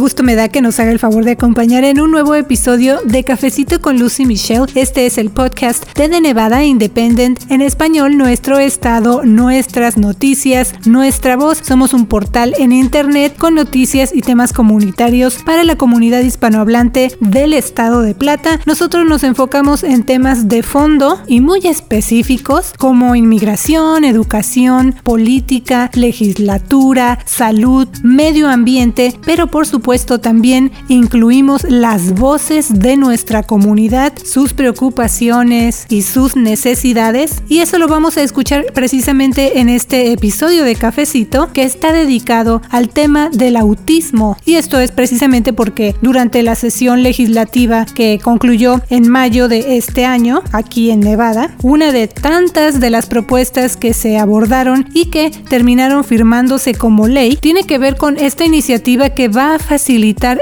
gusto me da que nos haga el favor de acompañar en un nuevo episodio de Cafecito con Lucy Michelle. Este es el podcast de The Nevada Independent, en español nuestro estado, nuestras noticias, nuestra voz. Somos un portal en internet con noticias y temas comunitarios para la comunidad hispanohablante del estado de Plata. Nosotros nos enfocamos en temas de fondo y muy específicos como inmigración, educación, política, legislatura, salud, medio ambiente, pero por supuesto también incluimos las voces de nuestra comunidad, sus preocupaciones y sus necesidades. Y eso lo vamos a escuchar precisamente en este episodio de Cafecito que está dedicado al tema del autismo. Y esto es precisamente porque durante la sesión legislativa que concluyó en mayo de este año, aquí en Nevada, una de tantas de las propuestas que se abordaron y que terminaron firmándose como ley tiene que ver con esta iniciativa que va a facilitar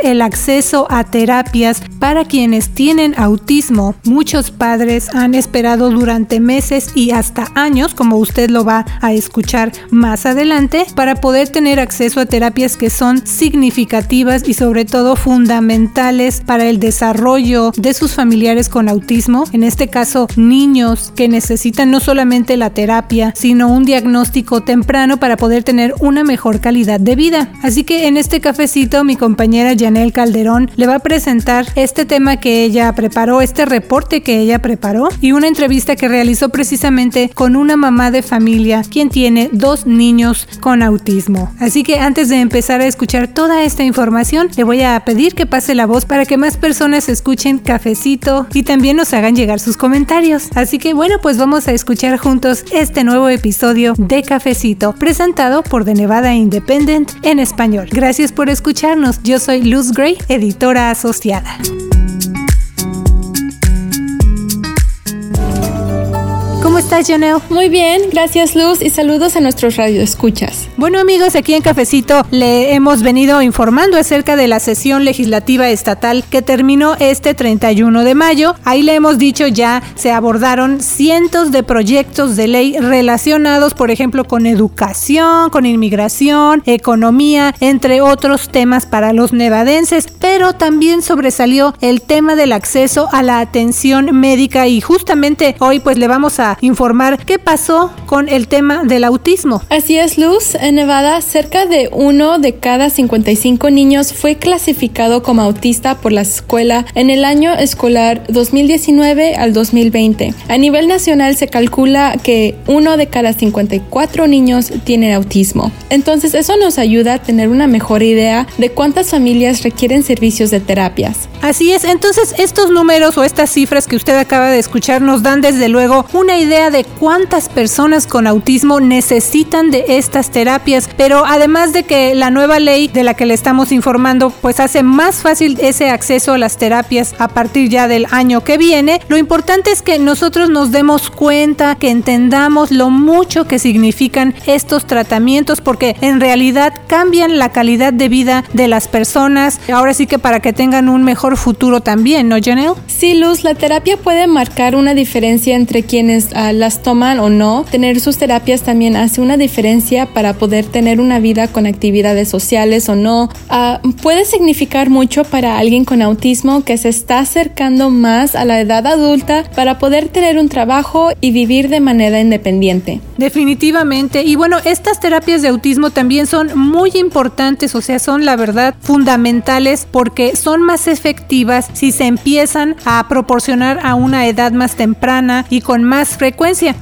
el acceso a terapias para quienes tienen autismo. Muchos padres han esperado durante meses y hasta años, como usted lo va a escuchar más adelante, para poder tener acceso a terapias que son significativas y sobre todo fundamentales para el desarrollo de sus familiares con autismo. En este caso, niños que necesitan no solamente la terapia, sino un diagnóstico temprano para poder tener una mejor calidad de vida. Así que en este cafecito mi compañera Janelle Calderón le va a presentar este tema que ella preparó, este reporte que ella preparó y una entrevista que realizó precisamente con una mamá de familia quien tiene dos niños con autismo. Así que antes de empezar a escuchar toda esta información, le voy a pedir que pase la voz para que más personas escuchen cafecito y también nos hagan llegar sus comentarios. Así que bueno, pues vamos a escuchar juntos este nuevo episodio de Cafecito presentado por The Nevada Independent en español. Gracias por escucharnos. Yo soy Luz Gray, editora asociada. ¿Cómo estás, Janelle? Muy bien, gracias Luz y saludos a nuestros radioescuchas. Bueno amigos, aquí en Cafecito le hemos venido informando acerca de la sesión legislativa estatal que terminó este 31 de mayo. Ahí le hemos dicho ya se abordaron cientos de proyectos de ley relacionados, por ejemplo, con educación, con inmigración, economía, entre otros temas para los nevadenses, pero también sobresalió el tema del acceso a la atención médica y justamente hoy pues le vamos a informar qué pasó con el tema del autismo. Así es, Luz. En Nevada, cerca de uno de cada 55 niños fue clasificado como autista por la escuela en el año escolar 2019 al 2020. A nivel nacional se calcula que uno de cada 54 niños tiene autismo. Entonces, eso nos ayuda a tener una mejor idea de cuántas familias requieren servicios de terapias. Así es, entonces estos números o estas cifras que usted acaba de escuchar nos dan desde luego una idea de cuántas personas con autismo necesitan de estas terapias, pero además de que la nueva ley de la que le estamos informando pues hace más fácil ese acceso a las terapias a partir ya del año que viene, lo importante es que nosotros nos demos cuenta, que entendamos lo mucho que significan estos tratamientos porque en realidad cambian la calidad de vida de las personas, ahora sí que para que tengan un mejor futuro también, ¿no, Janelle? Sí, Luz, la terapia puede marcar una diferencia entre quienes uh, las toman o no. Tener sus terapias también hace una diferencia para poder tener una vida con actividades sociales o no. Uh, puede significar mucho para alguien con autismo que se está acercando más a la edad adulta para poder tener un trabajo y vivir de manera independiente. Definitivamente. Y bueno, estas terapias de autismo también son muy importantes, o sea, son la verdad fundamentales porque son más efectivas si se empiezan a proporcionar a una edad más temprana y con más frecuencia.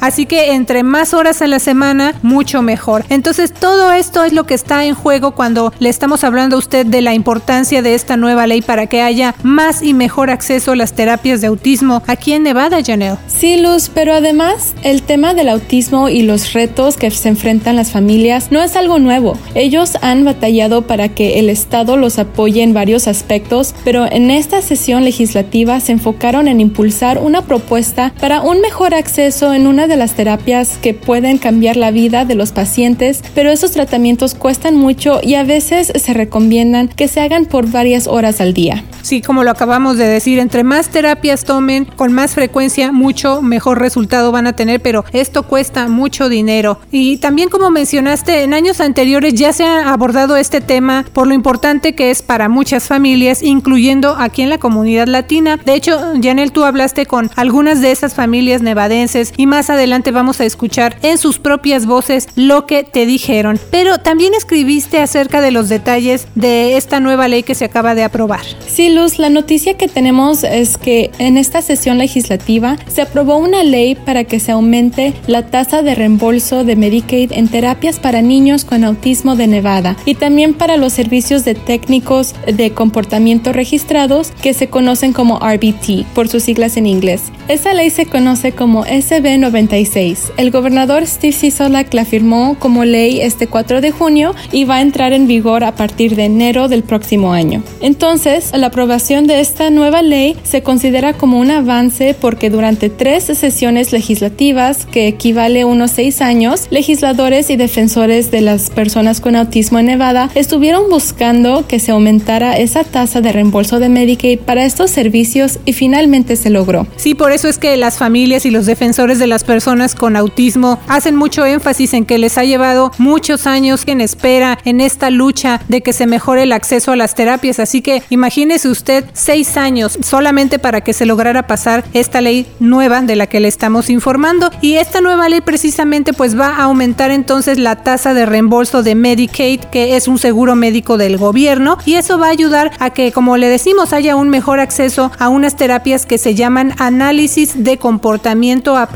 Así que entre más horas a la semana, mucho mejor. Entonces, todo esto es lo que está en juego cuando le estamos hablando a usted de la importancia de esta nueva ley para que haya más y mejor acceso a las terapias de autismo aquí en Nevada, Janelle. Sí, Luz, pero además el tema del autismo y los retos que se enfrentan las familias no es algo nuevo. Ellos han batallado para que el Estado los apoye en varios aspectos, pero en esta sesión legislativa se enfocaron en impulsar una propuesta para un mejor acceso en una de las terapias que pueden cambiar la vida de los pacientes, pero esos tratamientos cuestan mucho y a veces se recomiendan que se hagan por varias horas al día. Sí, como lo acabamos de decir, entre más terapias tomen con más frecuencia, mucho mejor resultado van a tener, pero esto cuesta mucho dinero. Y también como mencionaste, en años anteriores ya se ha abordado este tema por lo importante que es para muchas familias, incluyendo aquí en la comunidad latina. De hecho, Janel, tú hablaste con algunas de esas familias nevadenses y más adelante vamos a escuchar en sus propias voces lo que te dijeron. Pero también escribiste acerca de los detalles de esta nueva ley que se acaba de aprobar. Sí, Luz, la noticia que tenemos es que en esta sesión legislativa se aprobó una ley para que se aumente la tasa de reembolso de Medicaid en terapias para niños con autismo de Nevada y también para los servicios de técnicos de comportamiento registrados que se conocen como RBT por sus siglas en inglés. Esa ley se conoce como SB 96. El gobernador Steve Sisolak la firmó como ley este 4 de junio y va a entrar en vigor a partir de enero del próximo año. Entonces, la aprobación de esta nueva ley se considera como un avance porque durante tres sesiones legislativas, que equivale a unos seis años, legisladores y defensores de las personas con autismo en Nevada estuvieron buscando que se aumentara esa tasa de reembolso de Medicaid para estos servicios y finalmente se logró. Sí, por eso es que las familias y los defensores de las personas con autismo hacen mucho énfasis en que les ha llevado muchos años en espera en esta lucha de que se mejore el acceso a las terapias. Así que imagínese usted seis años solamente para que se lograra pasar esta ley nueva de la que le estamos informando. Y esta nueva ley precisamente pues va a aumentar entonces la tasa de reembolso de Medicaid, que es un seguro médico del gobierno. Y eso va a ayudar a que, como le decimos, haya un mejor acceso a unas terapias que se llaman análisis de comportamiento aplicado,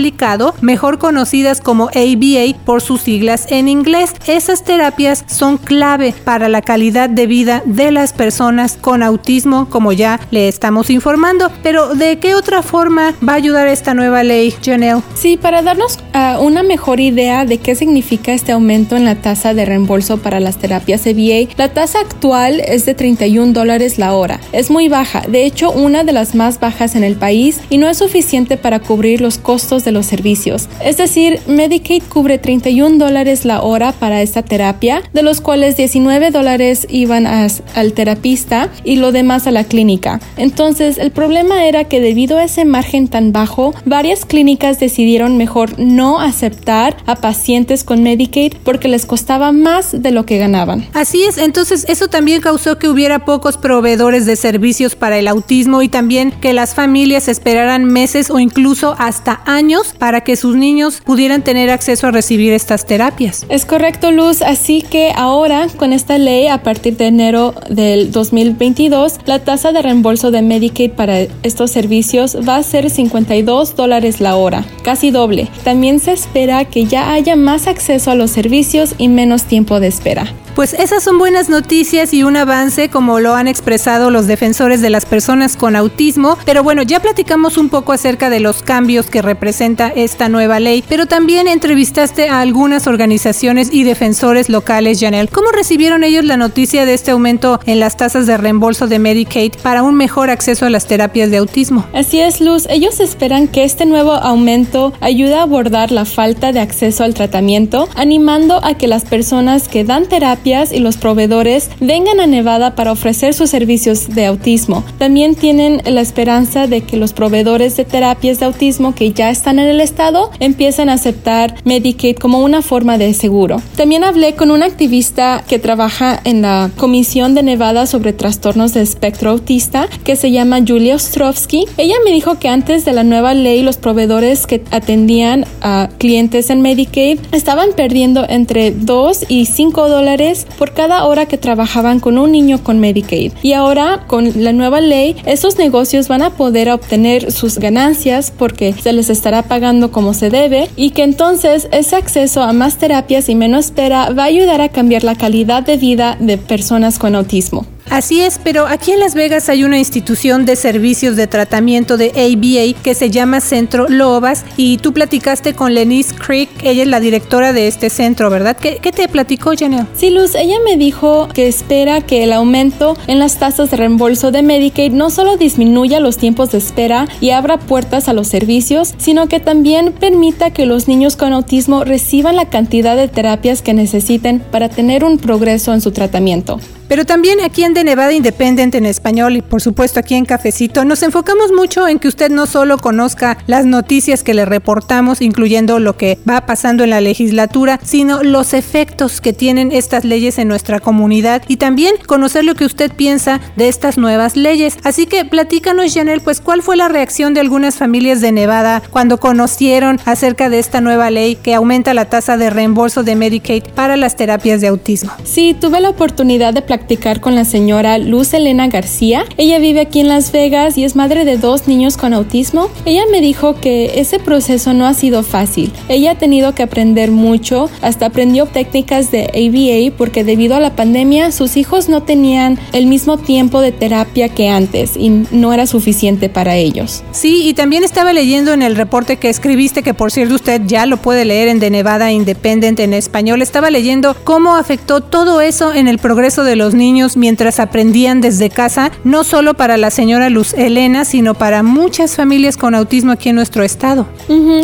mejor conocidas como ABA por sus siglas en inglés. Esas terapias son clave para la calidad de vida de las personas con autismo, como ya le estamos informando. Pero ¿de qué otra forma va a ayudar esta nueva ley, Janelle? Sí, para darnos uh, una mejor idea de qué significa este aumento en la tasa de reembolso para las terapias ABA, la tasa actual es de 31 dólares la hora. Es muy baja, de hecho una de las más bajas en el país y no es suficiente para cubrir los costos de los servicios. Es decir, Medicaid cubre 31 dólares la hora para esta terapia, de los cuales 19 dólares iban al terapista y lo demás a la clínica. Entonces, el problema era que debido a ese margen tan bajo, varias clínicas decidieron mejor no aceptar a pacientes con Medicaid porque les costaba más de lo que ganaban. Así es, entonces eso también causó que hubiera pocos proveedores de servicios para el autismo y también que las familias esperaran meses o incluso hasta años para que sus niños pudieran tener acceso a recibir estas terapias. Es correcto, Luz. Así que ahora, con esta ley, a partir de enero del 2022, la tasa de reembolso de Medicaid para estos servicios va a ser 52 dólares la hora, casi doble. También se espera que ya haya más acceso a los servicios y menos tiempo de espera. Pues esas son buenas noticias y un avance como lo han expresado los defensores de las personas con autismo, pero bueno, ya platicamos un poco acerca de los cambios que representa esta nueva ley, pero también entrevistaste a algunas organizaciones y defensores locales, Janelle. ¿Cómo recibieron ellos la noticia de este aumento en las tasas de reembolso de Medicaid para un mejor acceso a las terapias de autismo? Así es, Luz. Ellos esperan que este nuevo aumento ayude a abordar la falta de acceso al tratamiento, animando a que las personas que dan terapia y los proveedores vengan a Nevada para ofrecer sus servicios de autismo. También tienen la esperanza de que los proveedores de terapias de autismo que ya están en el estado empiecen a aceptar Medicaid como una forma de seguro. También hablé con una activista que trabaja en la Comisión de Nevada sobre trastornos de espectro autista que se llama Julia Ostrovsky. Ella me dijo que antes de la nueva ley los proveedores que atendían a clientes en Medicaid estaban perdiendo entre 2 y 5 dólares por cada hora que trabajaban con un niño con Medicaid. Y ahora, con la nueva ley, esos negocios van a poder obtener sus ganancias porque se les estará pagando como se debe y que entonces ese acceso a más terapias y menos espera va a ayudar a cambiar la calidad de vida de personas con autismo. Así es, pero aquí en Las Vegas hay una institución de servicios de tratamiento de ABA que se llama Centro Lobas y tú platicaste con Lenise Creek, ella es la directora de este centro, ¿verdad? ¿Qué, te platicó, Janelle? Sí, Luz, ella me dijo que espera que el aumento en las tasas de reembolso de Medicaid no solo disminuya los tiempos de espera y abra puertas a los servicios, sino que también permita que los niños con autismo reciban la cantidad de terapias que necesiten para tener un progreso en su tratamiento. Pero también aquí en De Nevada Independent en español y por supuesto aquí en Cafecito nos enfocamos mucho en que usted no solo conozca las noticias que le reportamos, incluyendo lo que va pasando en la legislatura, sino los efectos que tienen estas leyes en nuestra comunidad y también conocer lo que usted piensa de estas nuevas leyes. Así que platícanos, Janelle, pues cuál fue la reacción de algunas familias de Nevada cuando conocieron acerca de esta nueva ley que aumenta la tasa de reembolso de Medicaid para las terapias de autismo. Sí, tuve la oportunidad de practicar con la señora Luz Elena García. Ella vive aquí en Las Vegas y es madre de dos niños con autismo. Ella me dijo que ese proceso no ha sido fácil. Ella ha tenido que aprender mucho, hasta aprendió técnicas de ABA porque debido a la pandemia sus hijos no tenían el mismo tiempo de terapia que antes y no era suficiente para ellos. Sí, y también estaba leyendo en el reporte que escribiste, que por cierto usted ya lo puede leer en The Nevada Independent en español, estaba leyendo cómo afectó todo eso en el progreso de los niños mientras aprendían desde casa, no solo para la señora Luz Elena, sino para muchas familias con autismo aquí en nuestro estado.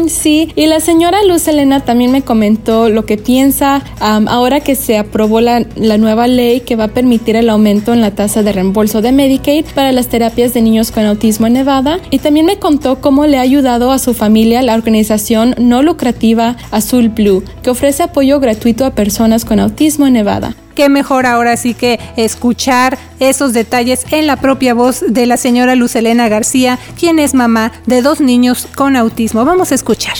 sí, y la señora Luz Elena también me comentó lo que piensa ahora que se aprobó la, la nueva ley que va a permitir el aumento en la tasa de reembolso de Medicaid para las terapias de niños con autismo en Nevada. Y también me contó cómo le ha ayudado a su familia la organización no lucrativa Azul Blue, que ofrece apoyo gratuito a personas con autismo en Nevada qué mejor ahora sí que escuchar esos detalles en la propia voz de la señora Luz Elena García, quien es mamá de dos niños con autismo. Vamos a escuchar.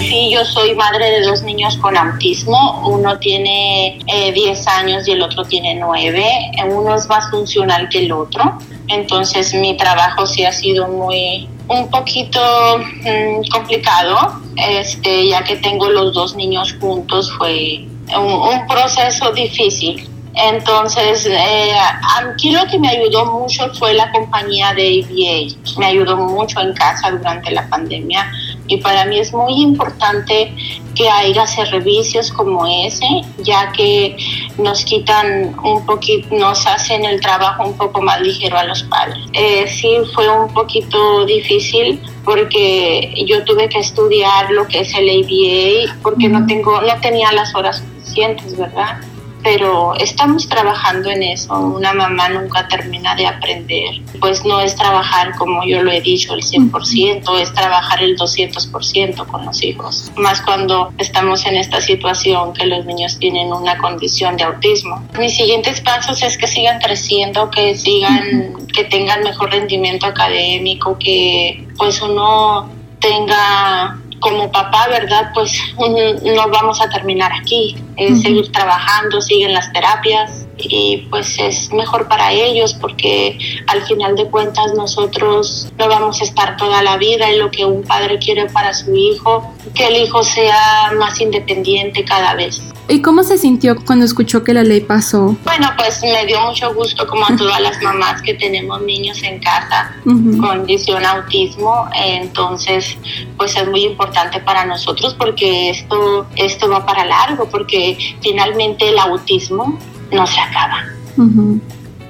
Sí, yo soy madre de dos niños con autismo. Uno tiene 10 eh, años y el otro tiene 9. Uno es más funcional que el otro. Entonces mi trabajo sí ha sido muy, un poquito mm, complicado, este, ya que tengo los dos niños juntos, fue un, proceso difícil. Entonces, eh, aquí lo que me ayudó mucho fue la compañía de ABA. Me ayudó mucho en casa durante la pandemia y para mí es muy importante que haya servicios como ese, ya que nos quitan un poquito, nos hacen el trabajo un poco más ligero a los padres. Eh, sí fue un poquito difícil porque yo tuve que estudiar lo que es el ABA porque no tengo, no tenía las horas suficientes, ¿verdad? Pero estamos trabajando en eso. Una mamá nunca termina de aprender. Pues no es trabajar, como yo lo he dicho, el 100%, es trabajar el 200% con los hijos. Más cuando estamos en esta situación que los niños tienen una condición de autismo. Mis siguientes pasos es que sigan creciendo, que sigan, que tengan mejor rendimiento académico, que pues uno tenga como papá, ¿verdad? Pues no vamos a terminar aquí, es seguir trabajando, siguen las terapias y pues es mejor para ellos porque al final de cuentas nosotros no vamos a estar toda la vida en lo que un padre quiere para su hijo, que el hijo sea más independiente cada vez. ¿Y cómo se sintió cuando escuchó que la ley pasó? Bueno, pues me dio mucho gusto como a todas las mamás que tenemos niños en casa con condición autismo, entonces pues es muy importante para nosotros porque esto esto va para largo porque finalmente el autismo no se acaba.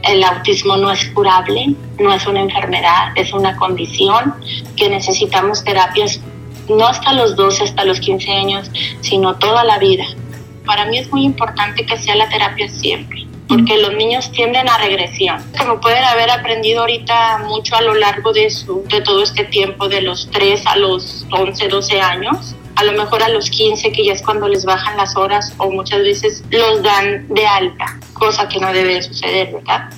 El autismo no es curable, no es una enfermedad, es una condición que necesitamos terapias no hasta los 12, hasta los 15 años, sino toda la vida para mí es muy importante que sea la terapia siempre porque los niños tienden a regresión. Como pueden haber aprendido ahorita mucho a lo largo de, su, de todo este tiempo, de los 3 a los 11, 12 años, a lo mejor a los 15, que ya es cuando les bajan las horas o muchas veces los dan de alta, cosa que no debe suceder, ¿verdad?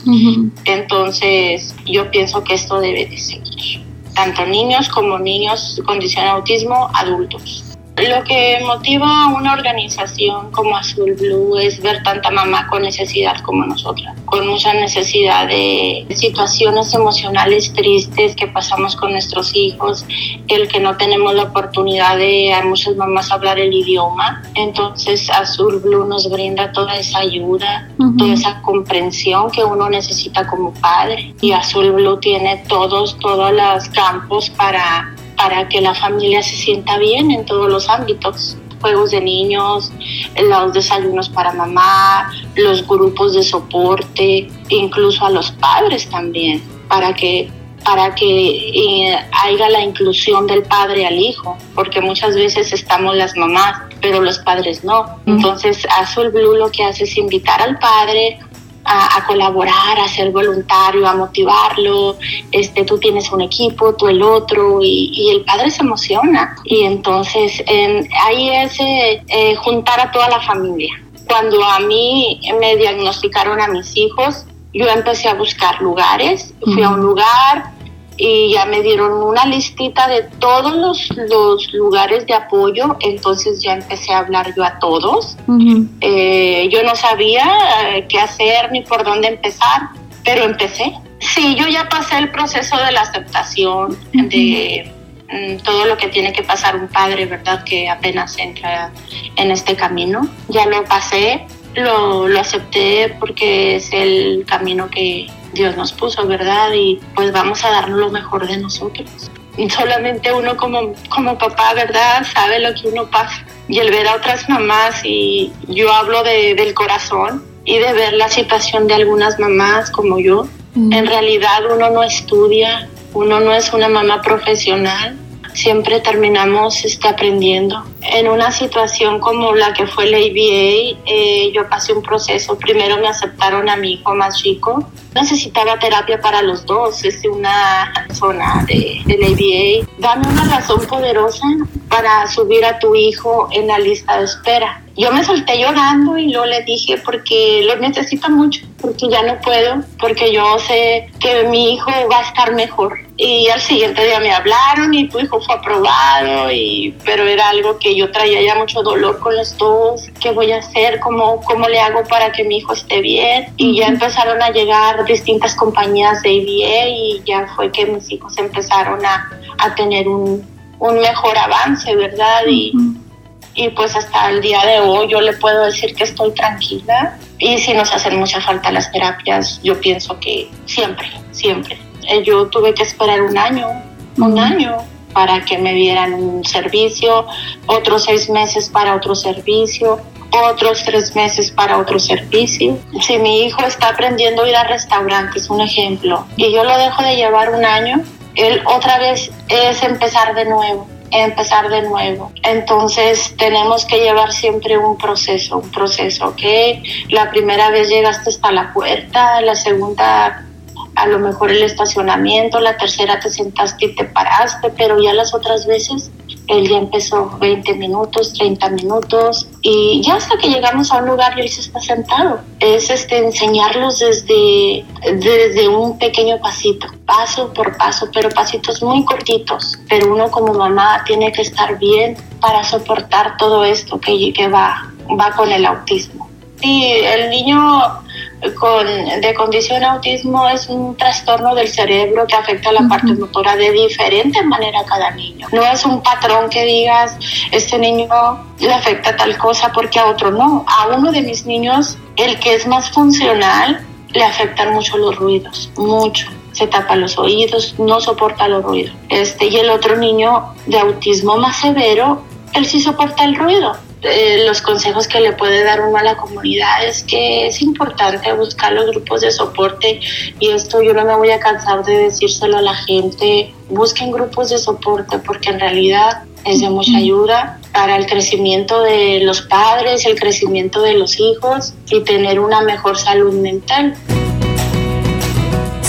Entonces, yo pienso que esto debe de seguir, tanto niños como niños con condición de autismo, adultos. Lo que motiva a una organización como Azul Blue es ver tanta mamá con necesidad como nosotras. con mucha necesidad de situaciones emocionales tristes que pasamos con nuestros hijos, el que no tenemos la oportunidad de a muchas mamás hablar el idioma. Entonces Azul Blue nos brinda toda esa ayuda, toda esa comprensión que uno necesita como padre. Y Azul Blue tiene todos, todos los campos para, para que la familia se sienta bien en todos los ámbitos juegos de niños, los desayunos para mamá, los grupos de soporte, incluso a los padres también, para que para que eh, haya la inclusión del padre al hijo, porque muchas veces estamos las mamás, pero los padres no. Entonces, Azul Blue lo que hace es invitar al padre a, colaborar, a ser voluntario, a motivarlo. Este, tú tienes un equipo, tú el otro, y, el padre se emociona. Y entonces ahí es eh, eh, juntar a toda la familia. Cuando a mí me diagnosticaron a mis hijos, yo empecé a buscar lugares, fui a un lugar, y ya me dieron una listita de todos los, lugares de apoyo, entonces ya empecé a hablar yo a todos. Eh, yo no sabía eh, qué hacer ni por dónde empezar, pero empecé. Sí, yo ya pasé el proceso de la aceptación, de mm, todo lo que tiene que pasar un padre, ¿verdad? Que apenas entra en este camino. Ya lo pasé, lo, lo acepté porque es el camino que, Dios nos puso, ¿verdad? Y pues vamos a dar lo mejor de nosotros. Y solamente uno como, como papá, ¿verdad? Sabe lo que uno pasa. Y el ver a otras mamás, y yo hablo de, del corazón y de ver la situación de algunas mamás como yo. Mm. En realidad uno no estudia, uno no es una mamá profesional, siempre terminamos este, aprendiendo. En una situación como la que fue la ABA, eh, yo pasé un proceso. Primero me aceptaron a mi hijo más chico. Necesitaba terapia para los dos. Es una zona de, de la ABA. Dame una razón poderosa para subir a tu hijo en la lista de espera. Yo me solté llorando y luego le dije porque lo necesita mucho, porque ya no puedo, porque yo sé que mi hijo va a estar mejor. Y al siguiente día me hablaron y tu hijo fue aprobado, y, pero era algo que yo traía ya mucho dolor con los dos. ¿Qué voy a hacer? ¿Cómo, cómo le hago para que mi hijo esté bien? Y ya empezaron a llegar distintas compañías de IBA y ya fue que mis hijos empezaron a, a tener un, un mejor avance, ¿verdad? Y, y pues hasta el día de hoy yo le puedo decir que estoy tranquila y si nos hacen mucha falta las terapias, yo pienso que siempre, siempre. Eh, yo tuve que esperar un año, un año para que me dieran un servicio, otros seis meses para otro servicio, otros tres meses para otro servicio. Si mi hijo está aprendiendo a ir a restaurantes, un ejemplo, y yo lo dejo de llevar un año, él otra vez es empezar de nuevo empezar de nuevo. Entonces tenemos que llevar siempre un proceso, un proceso, ¿ok? La primera vez llegaste hasta la puerta, la segunda a lo mejor el estacionamiento, la tercera te sentaste y te paraste, pero ya las otras veces él ya empezó 20 minutos, 30 minutos y ya hasta que llegamos a un lugar y él se está sentado. Es este, enseñarlos desde, desde un pequeño pasito, paso por paso, pero pasitos muy cortitos. Pero uno como mamá tiene que estar bien para soportar todo esto que, que va, va con el autismo. Sí, el niño con, de condición autismo es un trastorno del cerebro que afecta la parte motora de diferente manera a cada niño. No es un patrón que digas, este niño le afecta tal cosa porque a otro no. A uno de mis niños, el que es más funcional, le afectan mucho los ruidos, mucho se tapa los oídos, no soporta los ruidos. Este, y el otro niño de autismo más severo, él sí soporta el ruido. Eh, los consejos que le puede dar uno a la comunidad es que es importante buscar los grupos de soporte y esto yo no me voy a cansar de decírselo a la gente, busquen grupos de soporte porque en realidad es de mucha ayuda para el crecimiento de los padres, el crecimiento de los hijos y tener una mejor salud mental.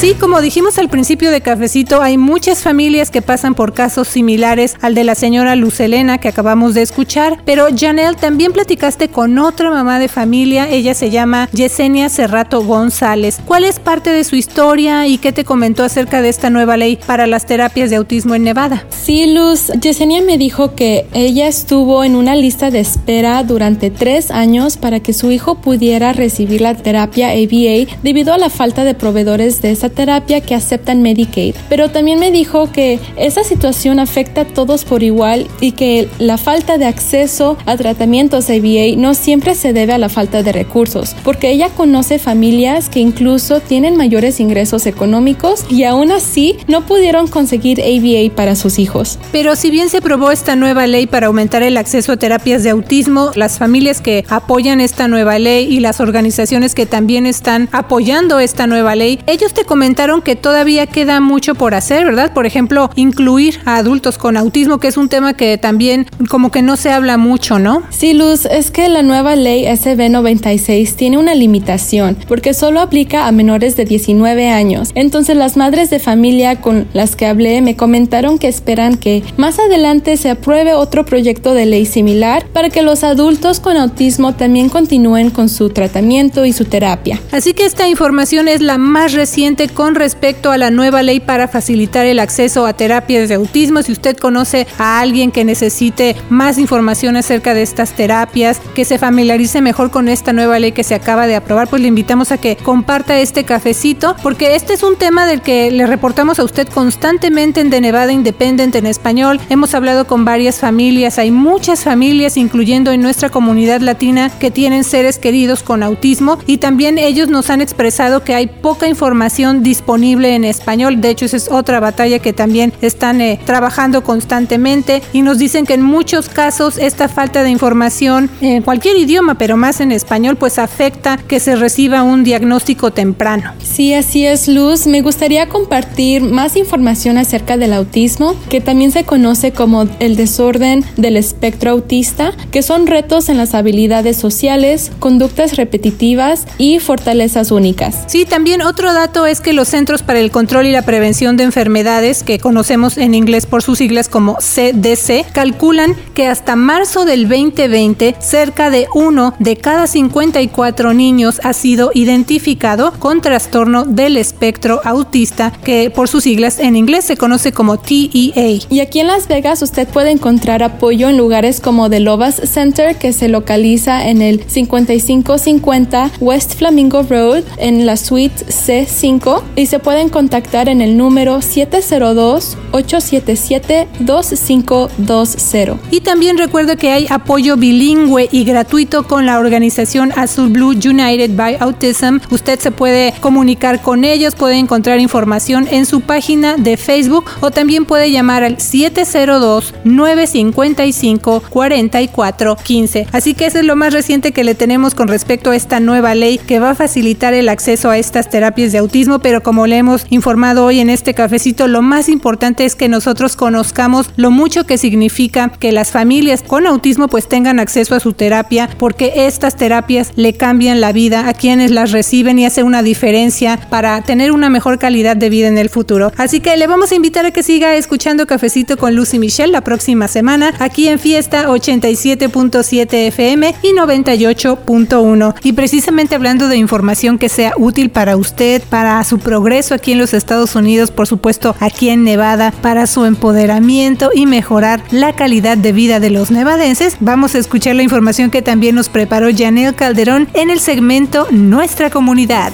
Sí, como dijimos al principio de Cafecito, hay muchas familias que pasan por casos similares al de la señora Lucelena que acabamos de escuchar, pero Janelle, también platicaste con otra mamá de familia, ella se llama Yesenia Cerrato González. ¿Cuál es parte de su historia y qué te comentó acerca de esta nueva ley para las terapias de autismo en Nevada? Sí, Luz, Yesenia me dijo que ella estuvo en una lista de espera durante tres años para que su hijo pudiera recibir la terapia ABA debido a la falta de proveedores de esa terapia que aceptan Medicaid. Pero también me dijo que esa situación afecta a todos por igual y que la falta de acceso a tratamientos ABA no siempre se debe a la falta de recursos, porque ella conoce familias que incluso tienen mayores ingresos económicos y aún así no pudieron conseguir ABA para sus hijos. Pero si bien se aprobó esta nueva ley para aumentar el acceso a terapias de autismo, las familias que apoyan esta nueva ley y las organizaciones que también están apoyando esta nueva ley, ellos te comentaron que todavía queda mucho por hacer, ¿verdad? Por ejemplo, incluir a adultos con autismo, que es un tema que también como que no se habla mucho, ¿no? Sí, Luz, es que la nueva ley SB 96 tiene una limitación porque solo aplica a menores de 19 años. Entonces las madres de familia con las que hablé me comentaron que esperan que más adelante se apruebe otro proyecto de ley similar para que los adultos con autismo también continúen con su tratamiento y su terapia. Así que esta información es la más reciente con respecto a la nueva ley para facilitar el acceso a terapias de autismo. Si usted conoce a alguien que necesite más información acerca de estas terapias, que se familiarice mejor con esta nueva ley que se acaba de aprobar, pues le invitamos a que comparta este cafecito, porque este es un tema del que le reportamos a usted constantemente en De Nevada Independent en español. Hemos hablado con varias familias, hay muchas familias, incluyendo en nuestra comunidad latina, que tienen seres queridos con autismo y también ellos nos han expresado que hay poca información disponible en español. De hecho, esa es otra batalla que también están eh, trabajando constantemente y nos dicen que en muchos casos esta falta de información en cualquier idioma, pero más en español, pues afecta que se reciba un diagnóstico temprano. Sí, así es, Luz. Me gustaría compartir más información acerca del autismo, que también se conoce como el desorden del espectro autista, que son retos en las habilidades sociales, conductas repetitivas y fortalezas únicas. Sí, también otro dato es que los Centros para el Control y la Prevención de Enfermedades, que conocemos en inglés por sus siglas como CDC, calculan que hasta marzo del 2020 cerca de uno de cada 54 niños ha sido identificado con trastorno del espectro autista, que por sus siglas en inglés se conoce como TEA. Y aquí en Las Vegas usted puede encontrar apoyo en lugares como The Lovas Center, que se localiza en el 5550 West Flamingo Road, en la suite C5, y se pueden contactar en el número 702-877-2520. Y también recuerdo que hay apoyo bilingüe y gratuito con la organización Azul Blue United by Autism. Usted se puede comunicar con ellos, puede encontrar información en su página de Facebook o también puede llamar al 702-955-4415. Así que eso es lo más reciente que le tenemos con respecto a esta nueva ley que va a facilitar el acceso a estas terapias de autismo, pero como le hemos informado hoy en este cafecito, lo más importante es que nosotros conozcamos lo mucho que significa que las familias con autismo pues tengan acceso a su terapia, porque estas terapias le cambian la vida a quienes las reciben y hace una diferencia para tener una mejor calidad de vida en el futuro. Así que le vamos a invitar a que siga escuchando Cafecito con Lucy Michelle la próxima semana aquí en Fiesta 87.7 FM y 98.1. Y precisamente hablando de información que sea útil para usted, para su progreso aquí en los Estados Unidos, por supuesto aquí en Nevada, para su empoderamiento y mejorar la calidad de vida de los nevadenses, vamos a escuchar la información que también nos preparó Janelle Calderón en el segmento Nuestra Comunidad.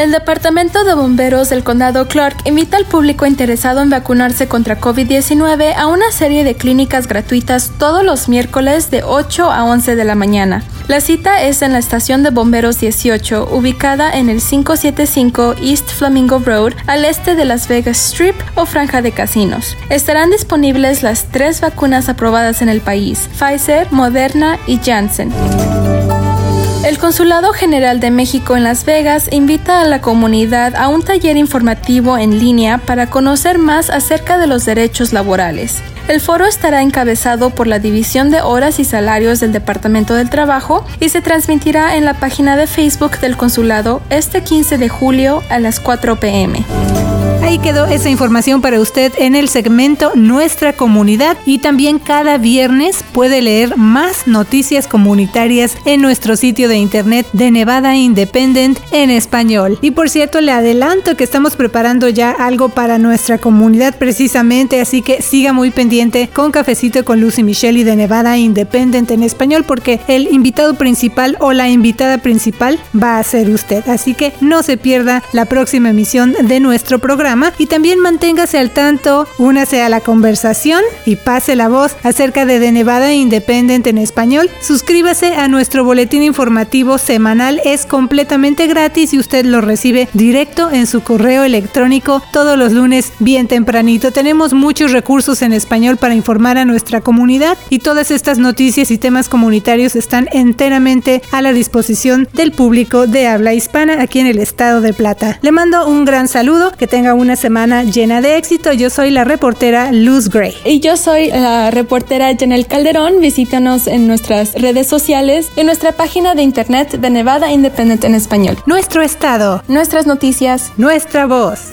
El Departamento de Bomberos del Condado Clark invita al público interesado en vacunarse contra COVID-19 a una serie de clínicas gratuitas todos los miércoles de 8 a 11 de la mañana. La cita es en la estación de bomberos 18, ubicada en el 575 East Flamingo Road, al este de Las Vegas Strip o franja de casinos. Estarán disponibles las tres vacunas aprobadas en el país, Pfizer, Moderna y Janssen. El Consulado General de México en Las Vegas invita a la comunidad a un taller informativo en línea para conocer más acerca de los derechos laborales. El foro estará encabezado por la División de Horas y Salarios del Departamento del Trabajo y se transmitirá en la página de Facebook del consulado este 15 de julio a las 4 pm. Ahí quedó esa información para usted en el segmento Nuestra Comunidad y también cada viernes puede leer más noticias comunitarias en nuestro sitio de internet de Nevada Independent en español. Y por cierto, le adelanto que estamos preparando ya algo para nuestra comunidad precisamente, así que siga muy pendiente con Cafecito con Lucy Michelle y de Nevada Independent en español porque el invitado principal o la invitada principal va a ser usted. Así que no se pierda la próxima emisión de nuestro programa y también manténgase al tanto, únase a la conversación y pase la voz acerca de The Nevada Independent en español. Suscríbase a nuestro boletín informativo semanal, es completamente gratis y usted lo recibe directo en su correo electrónico todos los lunes bien tempranito. Tenemos muchos recursos en español para informar a nuestra comunidad y todas estas noticias y temas comunitarios están enteramente a la disposición del público de habla hispana aquí en el estado de Plata. Le mando un gran saludo, que tenga una semana llena de éxito. Yo soy la reportera Luz Gray. Y yo soy la reportera Janelle Calderón. Visítanos en nuestras redes sociales y nuestra página de internet de Nevada Independent en español. Nuestro estado. Nuestras noticias. Nuestra voz.